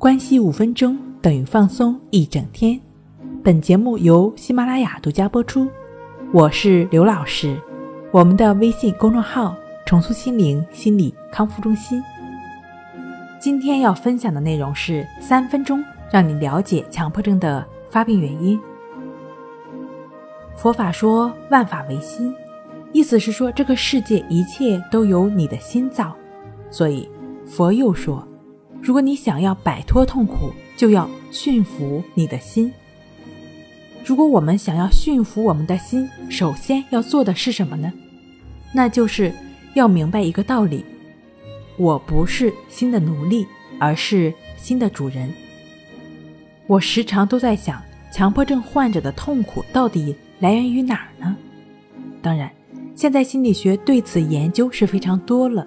关系五分钟等于放松一整天。本节目由喜马拉雅独家播出。我是刘老师，我们的微信公众号“重塑心灵心理康复中心”。今天要分享的内容是三分钟让你了解强迫症的发病原因。佛法说万法唯心，意思是说这个世界一切都由你的心造，所以佛又说。如果你想要摆脱痛苦，就要驯服你的心。如果我们想要驯服我们的心，首先要做的是什么呢？那就是要明白一个道理：我不是心的奴隶，而是心的主人。我时常都在想，强迫症患者的痛苦到底来源于哪儿呢？当然，现在心理学对此研究是非常多了。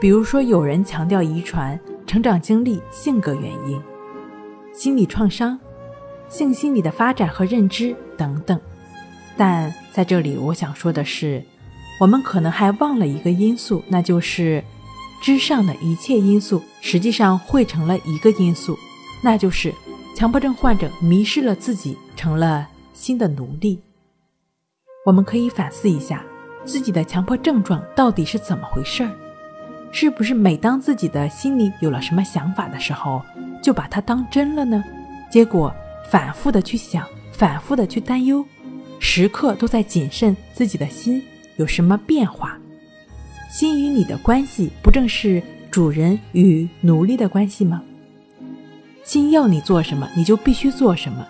比如说，有人强调遗传、成长经历、性格原因、心理创伤、性心理的发展和认知等等。但在这里，我想说的是，我们可能还忘了一个因素，那就是之上的一切因素实际上汇成了一个因素，那就是强迫症患者迷失了自己，成了新的奴隶。我们可以反思一下，自己的强迫症状到底是怎么回事儿。是不是每当自己的心里有了什么想法的时候，就把它当真了呢？结果反复的去想，反复的去担忧，时刻都在谨慎自己的心有什么变化。心与你的关系，不正是主人与奴隶的关系吗？心要你做什么，你就必须做什么，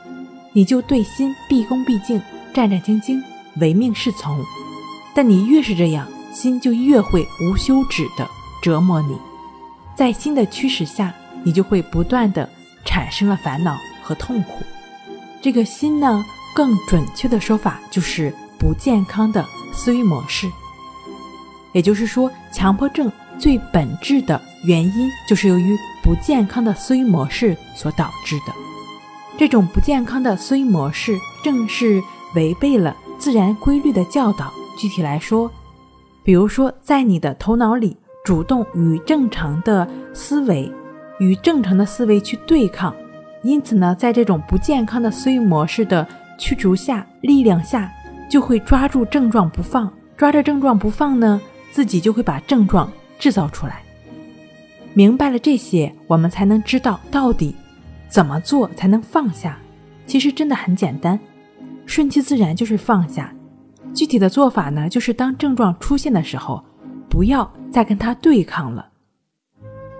你就对心毕恭毕敬、战战兢兢、唯命是从。但你越是这样，心就越会无休止的。折磨你，在新的驱使下，你就会不断的产生了烦恼和痛苦。这个心呢，更准确的说法就是不健康的思维模式。也就是说，强迫症最本质的原因就是由于不健康的思维模式所导致的。这种不健康的思维模式，正是违背了自然规律的教导。具体来说，比如说，在你的头脑里。主动与正常的思维与正常的思维去对抗，因此呢，在这种不健康的思维模式的驱逐下、力量下，就会抓住症状不放，抓着症状不放呢，自己就会把症状制造出来。明白了这些，我们才能知道到底怎么做才能放下。其实真的很简单，顺其自然就是放下。具体的做法呢，就是当症状出现的时候。不要再跟他对抗了，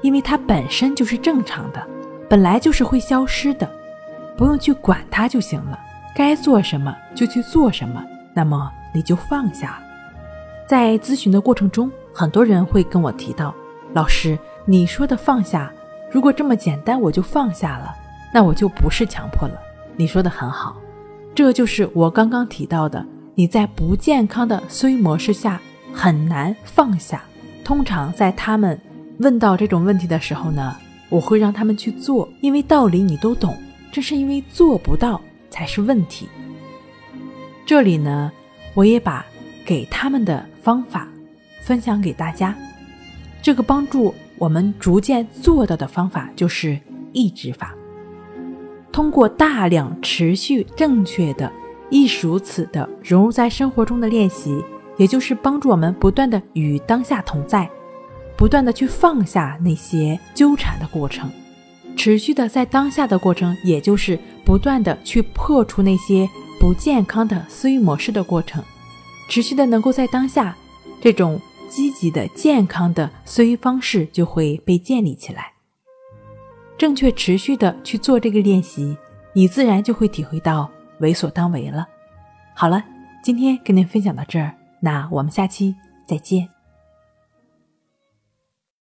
因为他本身就是正常的，本来就是会消失的，不用去管他就行了。该做什么就去做什么，那么你就放下。在咨询的过程中，很多人会跟我提到：“老师，你说的放下，如果这么简单我就放下了，那我就不是强迫了。”你说的很好，这就是我刚刚提到的，你在不健康的思维模式下。很难放下。通常在他们问到这种问题的时候呢，我会让他们去做，因为道理你都懂，正是因为做不到才是问题。这里呢，我也把给他们的方法分享给大家。这个帮助我们逐渐做到的方法就是抑制法。通过大量持续正确的、亦如此的融入在生活中的练习。也就是帮助我们不断的与当下同在，不断的去放下那些纠缠的过程，持续的在当下的过程，也就是不断的去破除那些不健康的思维模式的过程，持续的能够在当下，这种积极的健康的思维方式就会被建立起来。正确持续的去做这个练习，你自然就会体会到为所当为了。好了，今天跟您分享到这儿。那我们下期再见。